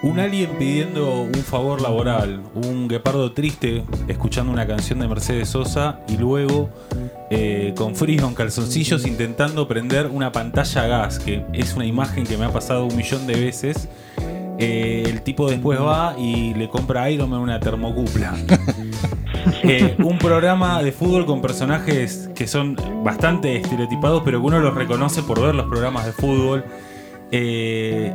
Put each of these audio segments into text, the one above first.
Un alien pidiendo un favor laboral, un guepardo triste escuchando una canción de Mercedes Sosa y luego eh, con frío en calzoncillos intentando prender una pantalla a gas, que es una imagen que me ha pasado un millón de veces. Eh, el tipo después va y le compra a Iron Man una termocupla. Eh, un programa de fútbol con personajes que son bastante estereotipados, pero que uno los reconoce por ver los programas de fútbol. Eh,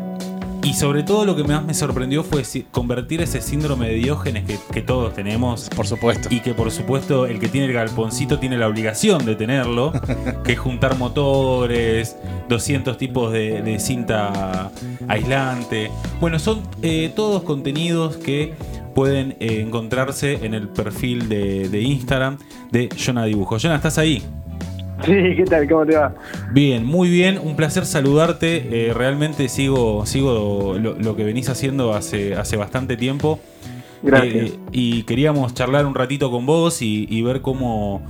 y sobre todo lo que más me sorprendió fue convertir ese síndrome de Diógenes que, que todos tenemos. Por supuesto. Y que por supuesto el que tiene el galponcito tiene la obligación de tenerlo, que es juntar motores, 200 tipos de, de cinta aislante. Bueno, son eh, todos contenidos que pueden eh, encontrarse en el perfil de, de Instagram de Jonah Dibujo. Jonah, ¿estás ahí? Sí, ¿qué tal? ¿Cómo te va? Bien, muy bien, un placer saludarte. Eh, realmente sigo, sigo lo, lo que venís haciendo hace, hace bastante tiempo. Gracias. Eh, y queríamos charlar un ratito con vos y, y ver cómo,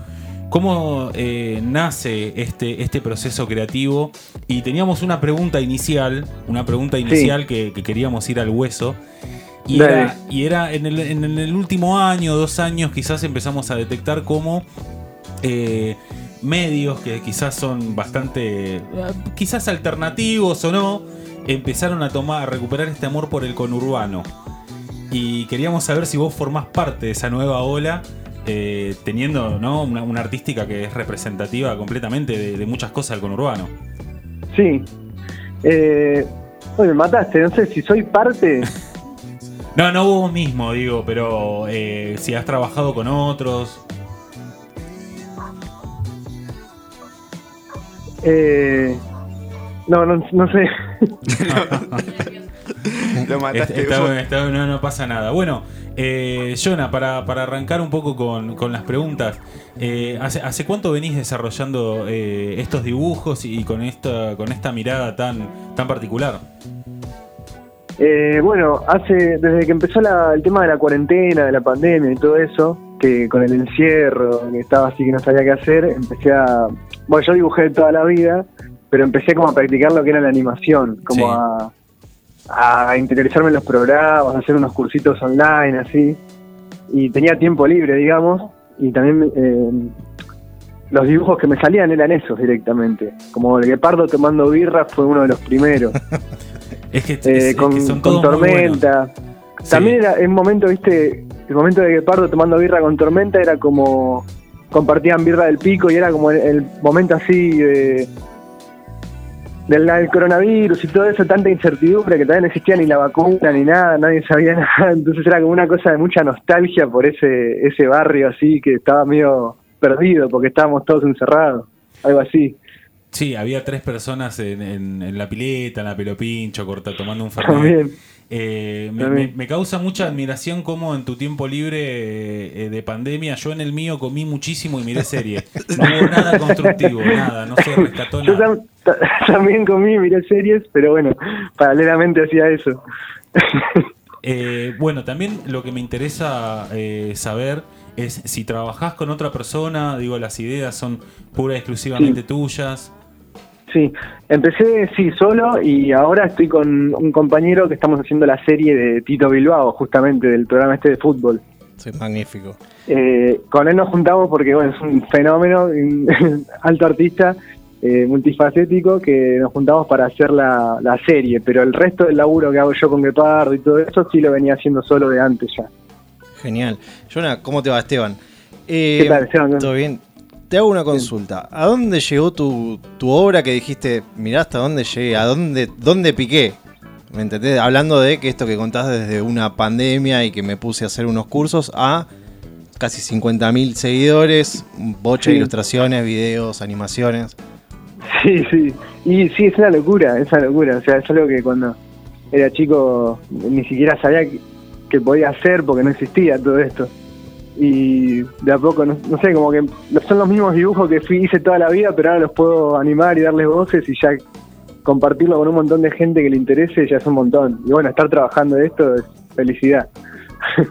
cómo eh, nace este, este proceso creativo. Y teníamos una pregunta inicial, una pregunta inicial que, que queríamos ir al hueso. Y Dale. era, y era en, el, en el último año, dos años, quizás empezamos a detectar cómo eh, medios que quizás son bastante, quizás alternativos o no, empezaron a tomar, a recuperar este amor por el conurbano. Y queríamos saber si vos formás parte de esa nueva ola, eh, teniendo ¿no? una, una artística que es representativa completamente de, de muchas cosas del conurbano. Sí. Eh, oye, me mataste, no sé si soy parte. No, no vos mismo, digo, pero eh, si has trabajado con otros. Eh, no, no, no sé. Lo mataste Está- está- no, no pasa nada. Bueno, eh, Jonah, para, para arrancar un poco con, con las preguntas, eh, ¿hace, hace cuánto venís desarrollando eh, estos dibujos y con esta, con esta mirada tan, tan particular? Eh, bueno, hace desde que empezó la- el tema de la cuarentena, de la pandemia y todo eso, que con el encierro, que estaba así que no sabía qué hacer, empecé a... Bueno, yo dibujé toda la vida, pero empecé como a practicar lo que era la animación, como Sí. a, a interiorizarme en los programas, a hacer unos cursitos online, así. Y tenía tiempo libre, digamos, y también eh, los dibujos que me salían eran esos directamente. Como el guepardo tomando birra fue uno de los primeros. Es que, es- Eh, es con, que son tormenta. Sí. También era un momento, viste, el momento de Guepardo tomando birra con tormenta era como compartían birra del pico y era como el, el momento así de del, del coronavirus y todo eso, tanta incertidumbre que también no existía ni la vacuna ni nada, nadie sabía nada, entonces era como una cosa de mucha nostalgia por ese ese barrio así que estaba medio perdido porque estábamos todos encerrados, algo así. Sí, había tres personas en, en- en la pileta, en la pelopincho, corta, tomando un fernet. Eh, me, También. me- me causa mucha admiración cómo en tu tiempo libre eh, de pandemia, yo en el mío comí muchísimo y miré serie. No hubo nada constructivo, nada, no se rescató Yo nada. tam- ta- también comí, miré series, pero bueno, paralelamente hacía eso. Eh, bueno, también lo que me interesa eh, saber es si trabajás con otra persona, digo, las ideas son pura y exclusivamente tuyas. Sí, empecé sí solo y ahora estoy con un compañero que estamos haciendo la serie de Tito Bilbao, justamente del programa este de fútbol. Sí, magnífico. Eh, con él nos juntamos porque bueno, es un fenómeno, un alto artista, eh, multifacético, que nos juntamos para hacer la, la serie, pero el resto del laburo que hago yo con Guepardo y todo eso sí lo venía haciendo solo de antes ya. Genial. Jonah, ¿cómo te va, Esteban? Eh, ¿Qué tal, Esteban? ¿Todo bien? Te hago una consulta. ¿A dónde llegó tu, tu obra que dijiste, mirá hasta dónde llegué, a dónde, dónde piqué? ¿Me entendés? Hablando de que esto que contás desde una pandemia y que me puse a hacer unos cursos a casi 50.000 seguidores, un boche de Sí. ilustraciones, videos, animaciones. Sí, sí. Y sí, es una locura, es una locura. O sea, es algo que cuando era chico ni siquiera sabía que podía hacer porque no existía todo esto. Y de a poco, no, sé, como que son los mismos dibujos que hice toda la vida, pero ahora los puedo animar y darles voces y ya compartirlo con un montón de gente que le interese ya es un montón. Y bueno, estar trabajando de esto es felicidad.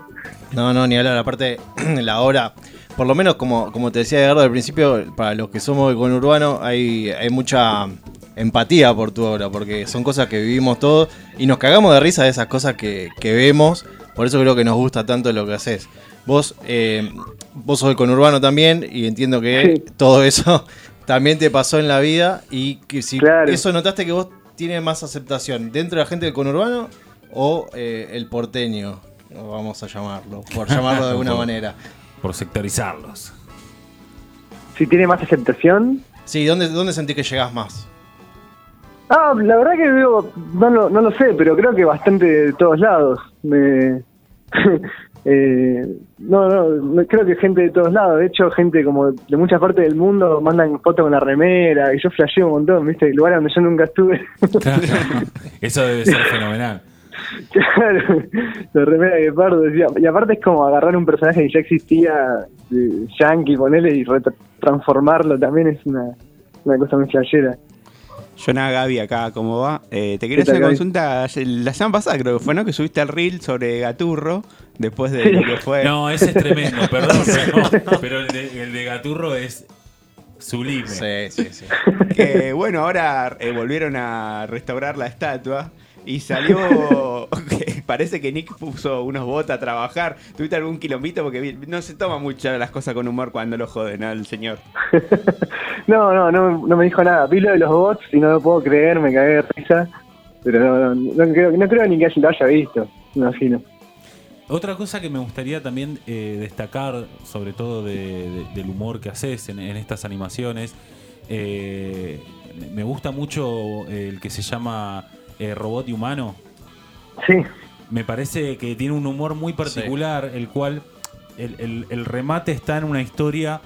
No, no, ni hablar. Aparte, la obra, por lo menos como, como te decía Edgardo al principio, para los que somos de conurbano, hay, hay mucha empatía por tu obra, porque son cosas que vivimos todos y nos cagamos de risa de esas cosas que, que vemos, por eso creo que nos gusta tanto lo que haces. Vos, eh, vos sos el conurbano también y entiendo que Sí. todo eso también te pasó en la vida y que si Claro. eso notaste que vos tienes más aceptación dentro de la gente del conurbano o eh, el porteño, vamos a llamarlo, por llamarlo de alguna Por- manera. Por sectorizarlos. Si tiene más aceptación. Sí, ¿dónde, dónde sentís que llegás más? Ah, la verdad que veo, no lo, no lo sé, pero creo que bastante de todos lados. Me, eh, no, no, creo que gente de todos lados. De hecho, gente como de muchas partes del mundo mandan fotos con la remera y yo flasheo un montón, ¿viste? Lugares donde yo nunca estuve. Claro. Eso debe ser fenomenal. claro, la remera de Pardo. Y aparte es como agarrar un personaje que ya existía, Yankee, ponerle y transformarlo también es una, una cosa muy flashera. Jonah Gaby acá, ¿cómo va? Eh, te quería ¿Qué tal, hacer una consulta la semana pasada, creo que fue, ¿no? Que subiste al reel sobre Gaturro, después de lo que fue. No, ese es tremendo, perdón, pero, pero el, de, el de Gaturro es sublime. Sí, sí, sí. Que, bueno, ahora eh, volvieron a restaurar la estatua y salió. parece que Nick puso unos bots a trabajar. ¿Tuviste algún quilombito? Porque no se toma mucho las cosas con humor cuando lo joden al señor. No, no, no, no me dijo nada. Vi lo de los bots y no lo puedo creer, me cagué de risa. Pero no, no, no creo, no creo ni que lo haya visto, me imagino. Otra cosa que me gustaría también eh, destacar, sobre todo de- de- del humor que haces en, en estas animaciones, eh, me gusta mucho el que se llama eh, Robot y Humano. Sí, Me parece que tiene un humor muy particular, el cual el, el- el remate está en una historia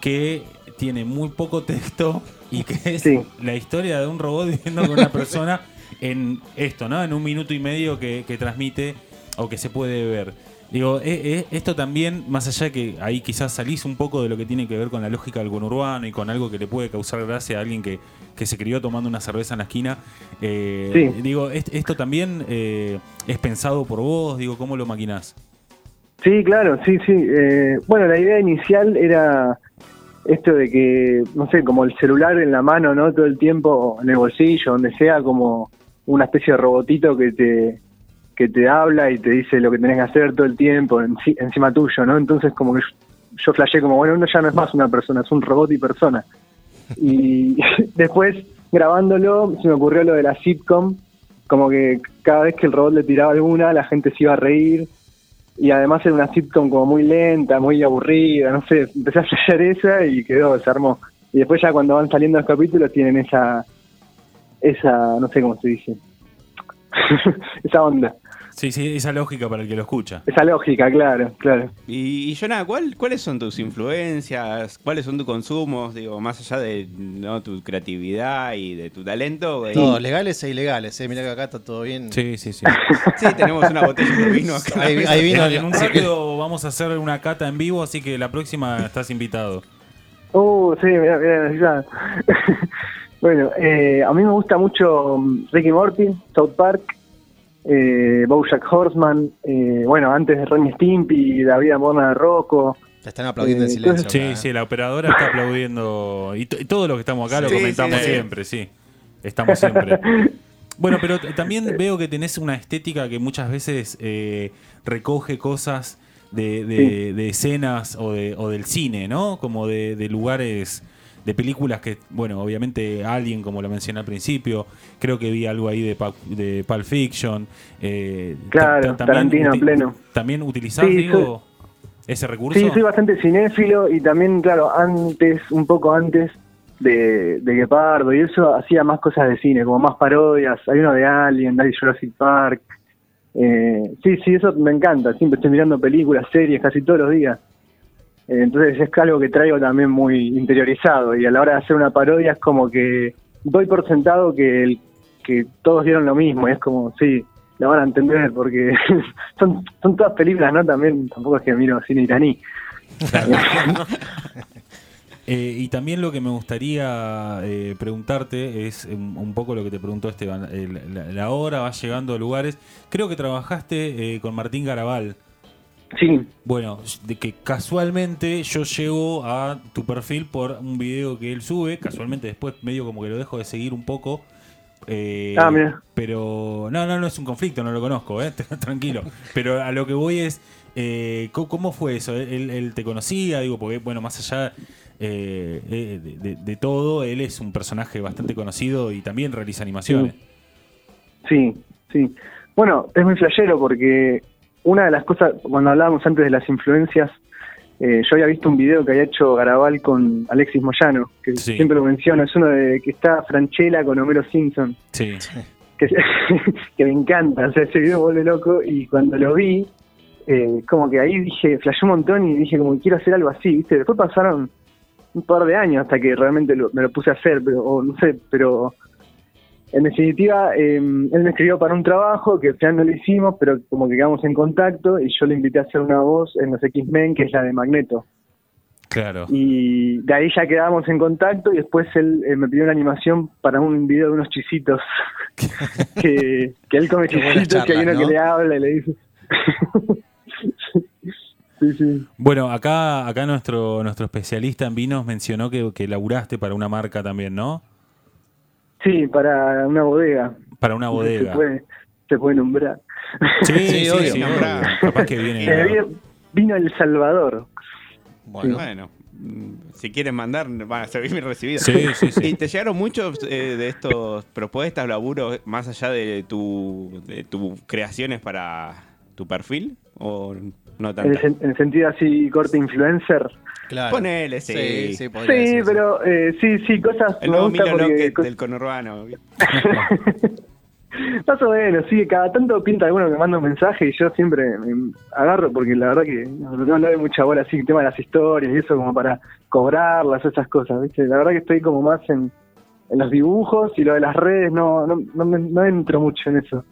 que tiene muy poco texto y que es Sí. la historia de un robot viviendo con una persona en esto, ¿no? En un minuto y medio que, que transmite o que se puede ver. Digo, eh, eh, esto también, más allá que ahí quizás salís un poco de lo que tiene que ver con la lógica del conurbano y con algo que le puede causar gracia a alguien que, que se crió tomando una cerveza en la esquina. eh, Sí. Digo, est- esto también eh, es pensado por vos, digo, ¿cómo lo maquinás? sí, claro, sí, sí. Eh, bueno, la idea inicial era esto de que, no sé, como el celular en la mano, ¿no? Todo el tiempo en el bolsillo, donde sea, como una especie de robotito que te que te habla y te dice lo que tenés que hacer todo el tiempo enci- encima tuyo, ¿no? Entonces como que yo, yo flashé como, bueno, uno ya no es más una persona, es un robot y persona. Y después, grabándolo, se me ocurrió lo de la sitcom, como que cada vez que el robot le tiraba alguna, la gente se iba a reír. Y además era una sitcom como muy lenta, muy aburrida, no sé, empecé a flashear esa y quedó, se armó. Y después ya cuando van saliendo los capítulos tienen esa, esa, no sé cómo se dice, esa onda, Sí, sí, esa lógica para el que lo escucha. esa lógica, claro, claro. Y, y Jonah, ¿cuál, ¿cuáles son tus influencias? ¿Cuáles son tus consumos? Digo, más allá de ¿no? tu creatividad y de tu talento. eh, Todos legales e ilegales, eh. Mirá que acá está todo bien. Sí, sí, sí. Sí, tenemos una botella de vino acá. Ahí, ahí vino en un rápido vamos a hacer una cata en vivo, así que la próxima estás invitado. Uh, sí, mira, mira, ya. Bueno, eh, a mí me gusta mucho mm, Ricky Morty, South Park, eh, BoJack Horseman, eh, bueno, antes de Ren y Stimpy, La vida moderna de Rocco. Te están aplaudiendo en Eh, silencio. Sí, acá, eh. sí, la operadora está aplaudiendo. Y, to- y todo lo que estamos acá lo comentamos sí, siempre, sí. Estamos siempre. Bueno, pero también veo que tenés una estética que muchas veces eh, recoge cosas de, de- Sí. de escenas o, de, o del cine, ¿no? Como de, de lugares, de películas que, bueno, obviamente Alien, como lo mencioné al principio, creo que vi algo ahí de, de Pulp Fiction. eh, Claro, ta- Tarantino pleno. ¿También utilizás, Sí, digo, ese recurso? Sí, soy bastante cinéfilo y también, claro, antes, un poco antes de, de Guepardo y eso, hacía más cosas de cine, como más parodias. Hay uno de Alien, hay Jurassic Park. Eh, sí, sí, eso me encanta. Siempre estoy mirando películas, series, casi todos los días. Entonces es algo que traigo también muy interiorizado y a la hora de hacer una parodia es como que doy por sentado que, el, que todos vieron lo mismo y es como, sí, lo van a entender porque son, son todas películas, ¿no? También tampoco es que miro cine iraní. Eh, y también lo que me gustaría eh, preguntarte es un, un poco lo que te preguntó Esteban. El- la, la hora va llegando a lugares. Creo que trabajaste eh, con Martín Garabal. Sí, Bueno, de que casualmente yo llego a tu perfil por un video que él sube, casualmente después medio como que lo dejo de seguir un poco. eh, Ah, mira. Pero no, no, no es un conflicto, no lo conozco, eh, tranquilo. Pero a lo que voy es, eh, ¿cómo, fue eso? ¿Él, él te conocía? Digo, porque bueno, más allá eh, de, de- de todo, él es un personaje bastante conocido y también realiza animaciones. sí, sí. Bueno, es muy flashero porque una de las cosas, cuando hablábamos antes de las influencias, eh, yo había visto un video que había hecho Garabal con Alexis Moyano, que Sí. siempre lo menciono, es uno de que está Franchella con Homero Simpson. Sí. que, que me encanta, o sea, ese video vuelve loco y cuando lo vi, eh, como que ahí dije, flashé un montón y dije como quiero hacer algo así, ¿viste? Después pasaron un par de años hasta que realmente lo- me lo puse a hacer, pero o no sé, pero en definitiva eh, él me escribió para un trabajo que al final no lo hicimos, pero como que quedamos en contacto y yo le invité a hacer una voz en los X-Men, que es la de Magneto. Claro. Y de ahí ya quedamos en contacto y después él eh, me pidió una animación para un video de unos chisitos. que, que él come chisitos, que hay uno charlas, que ¿no? le habla y le dice. sí, sí. Bueno, acá, acá nuestro, nuestro especialista en vinos mencionó que, que laburaste para una marca también, ¿no? Sí, para una bodega. Para una Se bodega. puede, se puede nombrar. Sí, sí, Sí, sí, obvio. Capaz que viene. Eh, vino- vino El Salvador. Bueno, Bueno, mm, si quieren mandar, van a ser bien recibidos. Sí, sí, sí. ¿Y te llegaron muchos eh, de estos propuestas, laburos, más allá de tu, de tus creaciones para tu perfil? ¿O no tanto? en el sentido así, corte influencer. Claro. Ponele, sí. Sí, sí, podría Sí, pero eh, sí, sí, cosas El me nuevo gusta porque cos- del conurbano. Más o menos, sí, cada tanto pinta alguno que manda un mensaje y yo siempre me agarro porque la verdad que no, no le doy mucha bola así, el tema de las historias y eso como para cobrarlas, esas cosas, ¿viste? La verdad que estoy como más en, en los dibujos y lo de las redes no, no, no, me- no entro mucho en eso.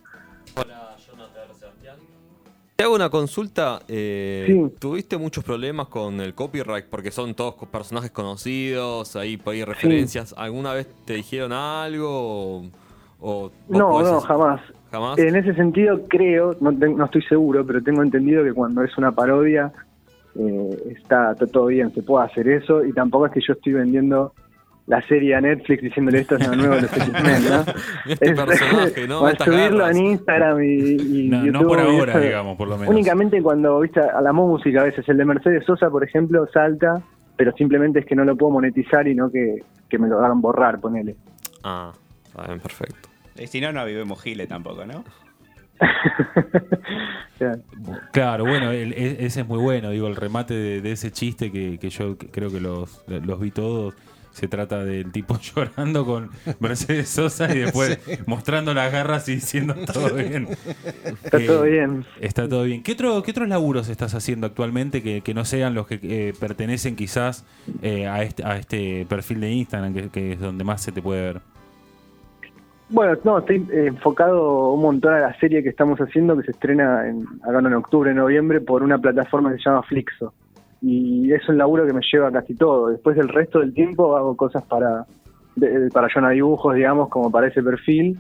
Te hago una consulta. eh, Sí. ¿Tuviste muchos problemas con el copyright? Porque son todos personajes conocidos, ahí ahí referencias. ¿Alguna vez te dijeron algo? O, No, no, jamás. ¿Jamás? En ese sentido creo, no estoy seguro, pero tengo entendido que cuando es una parodia eh, está, está todo bien, se puede hacer eso y tampoco es que yo estoy vendiendo la serie a Netflix diciéndole esto es lo nuevo de los X-Men, ¿no? Este Es- personaje, ¿no? o a Estas subirlo garras. en Instagram y, y No, no YouTube. por ahora, digamos, por lo menos. Únicamente cuando, viste, a la música a veces, el de Mercedes Sosa, por ejemplo, salta, pero simplemente es que no lo puedo monetizar y no que, que me lo hagan borrar, ponele. Ah, está bien, perfecto. Y si no, no vivimos Gile tampoco, ¿no? Claro, bueno, el- e- ese es muy bueno, digo, el remate de, de ese chiste que, que yo creo que los, los vi todos. Se trata del tipo llorando con Mercedes Sosa y después mostrando las garras y diciendo todo bien. Está Eh, todo bien. Está todo bien. ¿Qué, otro, qué otros laburos estás haciendo actualmente que, que no sean los que eh, pertenecen quizás eh, a, este, a este perfil de Instagram, que, que es donde más se te puede ver? Bueno, no, estoy eh, enfocado un montón a la serie que estamos haciendo que se estrena en, acá en octubre, noviembre por una plataforma que se llama Flixo. Y es un laburo que me lleva casi todo. Después del resto del tiempo hago cosas para de- para Jonah Dibujos, digamos, como para ese perfil.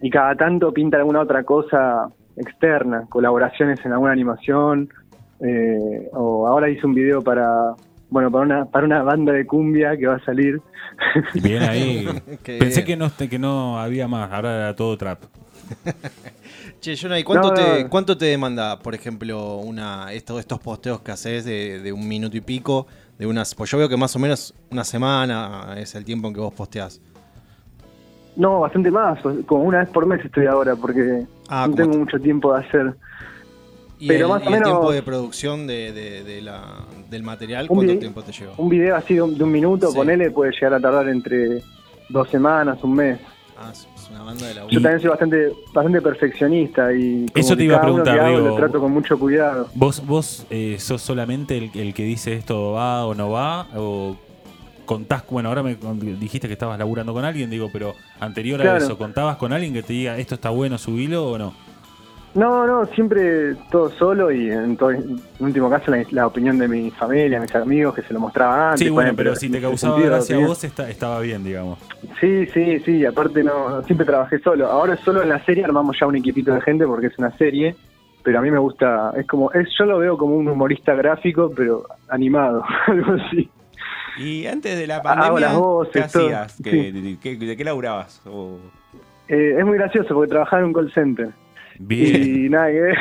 Y cada tanto pinta alguna otra cosa externa, colaboraciones en alguna animación. eh, o ahora hice un video para bueno para una para una banda de cumbia que va a salir. Bien ahí. Pensé bien. que no, que no había más, ahora era todo trap. Che, Jonah, ¿y cuánto, No, te, no. cuánto te demanda, por ejemplo, una estos, estos posteos que haces de, de un minuto y pico? de unas Pues yo veo que más o menos una semana es el tiempo en que vos posteás. No, bastante más, como una vez por mes estoy ahora, porque Ah, no tengo te- mucho tiempo de hacer. Y, Pero el, más o y el menos- tiempo de producción de, de- de la, del material, ¿cuánto tiempo te lleva? Un video así de un, de un minuto, Sí. ponele, puede llegar a tardar entre dos semanas, un mes. Ah, es es una banda de la Yo también soy bastante bastante perfeccionista y como Eso te iba a preguntar, hago digo, lo trato con mucho cuidado. ¿Vos, vos eh, sos solamente el, el que dice esto va o no va? ¿O contás, bueno, ahora me dijiste que estabas laburando con alguien, digo, pero anterior a Claro. eso, ¿contabas con alguien que te diga esto está bueno, subilo o no? No, no, siempre todo solo y en, todo, en último caso la, la opinión de mi familia, mis amigos que se lo mostraba antes. sí, bueno, ponele, pero si te causaba sentido, gracia a vos, está- estaba bien, digamos. Sí, sí, sí, aparte no, siempre trabajé solo. Ahora solo en la serie armamos ya un equipito de gente porque es una serie, pero a mí me gusta, es como, es, yo lo veo como un humorista gráfico, pero animado, algo así. Y antes de la Hago pandemia, las voces, ¿qué todo. hacías? ¿Qué- Sí. de, qué- de qué laburabas? O- Eh, es muy gracioso porque trabajaba en un call center. Bien. Y nada. Es,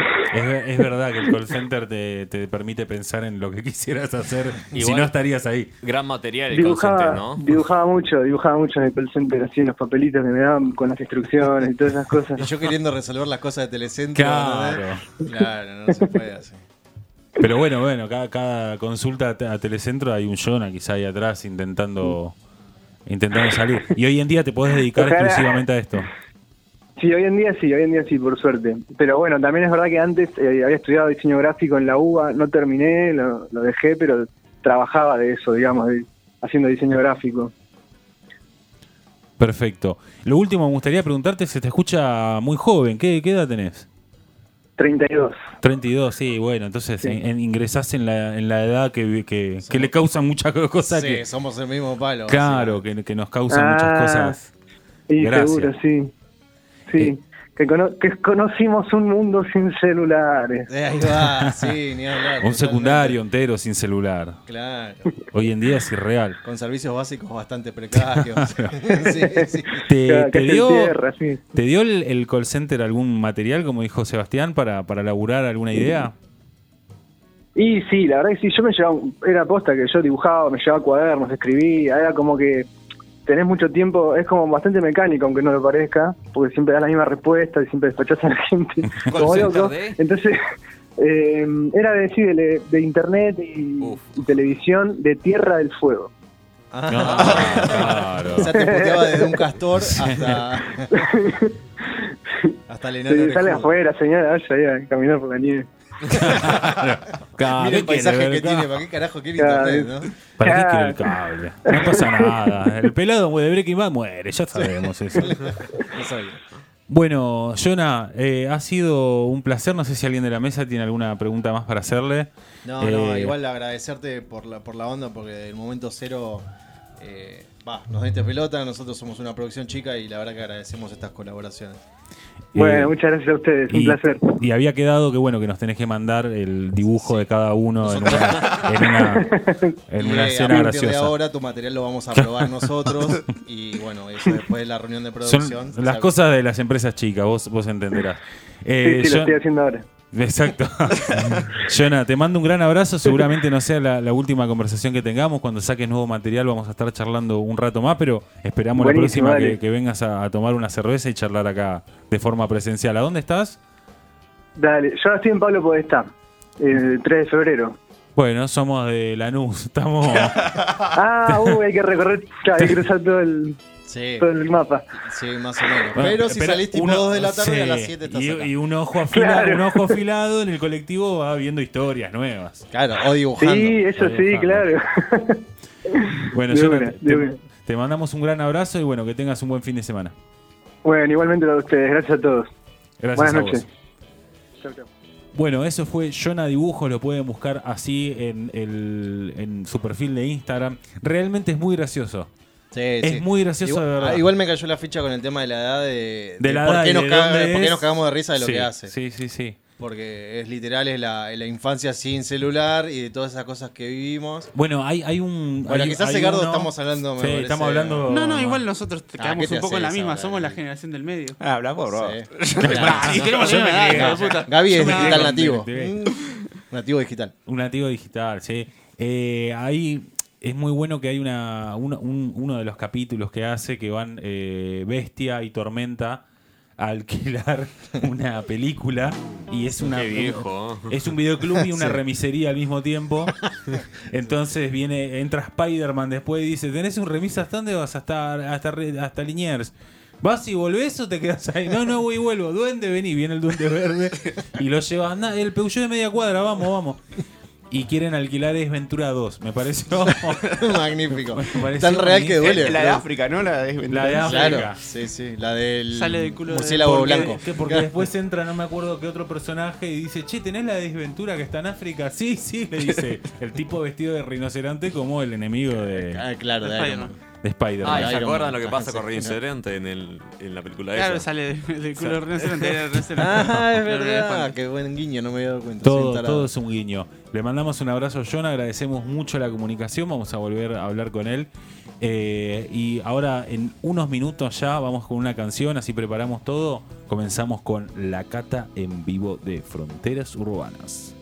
es verdad que el call center te, te permite pensar en lo que quisieras hacer. si Igual- no estarías ahí. Gran material el Dibujaba, consente, ¿no? dibujaba mucho, dibujaba mucho en el call center, así en los papelitos que me daban con las instrucciones y todas esas cosas. Y yo queriendo resolver las cosas de Telecentro. Claro. ¿entendés? Claro, no se puede así. Pero bueno, bueno, cada, cada consulta a te- a Telecentro hay un Jonah quizá ahí atrás intentando intentando salir. Y hoy en día te podés dedicar Ojalá. exclusivamente a esto. Sí, hoy en día sí, hoy en día sí, por suerte. Pero bueno, también es verdad que antes eh, había estudiado diseño gráfico en la UBA, no terminé, lo, lo dejé, pero trabajaba de eso, digamos, de- haciendo diseño gráfico. Perfecto. Lo último me gustaría preguntarte, se te escucha muy joven. ¿Qué, qué edad tenés? 32. 32, sí, bueno, entonces Sí. en- en- ingresás en la, en la edad que, que, que le causan muchas cosas. Sí, que, somos el mismo palo. claro, que, que nos causan Ah, muchas cosas. Y Gracias. seguro, sí. Sí, Eh. que, cono- que conocimos un mundo sin celulares. Eh, ahí va, sí, ni hablar. Un secundario entero sin celular. Claro. Hoy en día es irreal. Con servicios básicos bastante precarios. sí, sí. ¿Te, te dio, entierra, sí. ¿Te dio el, el call center algún material, como dijo Sebastián, para, para laburar alguna idea? Y sí, la verdad que sí, yo me llevaba, era posta que yo dibujaba, me llevaba cuadernos, escribía, era como que tenés mucho tiempo, es como bastante mecánico, aunque no lo parezca, porque siempre das la misma respuesta y siempre despachás a la gente. como loco. Entonces, eh, era de, sí, de, de internet y, Uf. y televisión de Tierra del Fuego. Ah, claro. O sea, te puteaba desde un castor hasta. hasta el enano Sí, sale afuera, señora, vaya a caminar por la nieve. Claro, Mira el ¿qué quiere paisaje que tiene, ¿para qué carajo quiere internet, no? ¿Para qué quiere el cable? No pasa nada. El pelado de Breaking Bad muere, ya sabemos eso. No sabía. Bueno, Jonah, eh, ha sido un placer. No sé si alguien de la mesa tiene alguna pregunta más para hacerle. No, no, Eh, igual agradecerte por la, por la onda, porque el momento cero. eh, Va, nos diste pelota, nosotros somos una producción chica y la verdad que agradecemos estas colaboraciones. Bueno, Eh, muchas gracias a ustedes, un y, placer. y había quedado que bueno que nos tenés que mandar el dibujo de cada uno en una, en una, en Y una a escena partir de graciosa. ahora tu material lo vamos a probar nosotros y bueno, eso después de la reunión de producción. Son las cosas de las empresas chicas, vos, vos entenderás. Eh, Sí, sí, lo Jon- estoy haciendo ahora. Exacto. Jonah, te mando un gran abrazo. Seguramente no sea la, la última conversación que tengamos. Cuando saques nuevo material vamos a estar charlando un rato más, pero esperamos Buenísimo, la próxima que, vengas a, a tomar una cerveza y charlar acá de forma presencial. ¿A dónde estás? Dale, yo estoy en Pablo Podestá, el 3 de febrero. Bueno, somos de Lanús. Estamos... Ah, uy, hay que recorrer, claro, hay que cruzar todo el, Sí, todo el mapa. sí, más o menos. Bueno, Pero si pero salís tipo uno- 2 de la tarde, sí, a las 7 estás y, acá. y un ojo afilado, Claro. un ojo afilado en el colectivo va viendo historias nuevas. Claro, o dibujando. Sí, eso sí, claro. Bueno, una, te, mandamos un gran abrazo y bueno, que tengas un buen fin de semana. bueno, igualmente a ustedes, gracias a todos. Gracias Buenas a noches. vos. Chau, chau. Bueno, eso fue Jonah Dibujos, lo pueden buscar así en, el, en su perfil de Instagram. Realmente es muy gracioso. Sí, Es sí. muy gracioso, igual, de verdad. Igual me cayó la ficha con el tema de la edad de, De la por, edad qué nos de caga- dónde por qué es. nos cagamos de risa de lo Sí, que hace. Sí, sí, sí. Porque es literal, es la, infancia sin celular y de todas esas cosas que vivimos. Bueno, hay, hay un. Bueno, hay- quizás hay Segardo uno- estamos hablando, me Sí, parece- estamos hablando. No, no, igual nosotros te Ah, quedamos ¿qué te un poco en la misma, somos la generación del medio. Ah, habla por vos. Sí. Y tenemos la misma edad, hijo de puta. Gaby es digital nativo. Mm, Nativo digital. Un nativo digital, sí. Eh, ahí es muy bueno que hay una, uno, un- uno de los capítulos que hace que van eh, Bestia y Tormenta a alquilar una película y es una Qué viejo. es un videoclub y una remisería al mismo tiempo. Entonces viene, entra Spider-Man después y dice, ¿tenés un remis hasta dónde vas? Hasta, hasta, hasta Liniers. ¿Vas y volvés o te quedas ahí? No, no, voy y vuelvo. Duende, vení, viene el duende verde y lo llevas. "Nah, el Peugeot de media cuadra, vamos, vamos. Y quieren alquilar Es Ventura 2. Me pareció. Magnífico. Me pareció Tan real que duele. la de África, ¿no? La de, La de África. Claro, sí, sí. La del Sale del culo de- murciélago Porque, blanco. que porque después entra, no me acuerdo qué otro personaje, y dice, che, ¿tenés la desventura que está en África? Sí, sí, le dice el tipo vestido de rinoceronte como el enemigo de, Ah, claro, de Iron Man. de de Spider-Man. Ah, ¿y Iron ¿se Man, acuerdan lo que pasa con Rinoceronte en, el, en la película Claro, esa? sale del culo de rinoceronte. era rinoceronte. Ah, es verdad. Qué buen guiño, no me había dado cuenta. Todo, todo es un guiño. Le mandamos un abrazo a John, agradecemos mucho la comunicación, vamos a volver a hablar con él. Eh, y ahora en unos minutos ya vamos con una canción, así preparamos todo. Comenzamos con la cata en vivo de Fronteras Urbanas.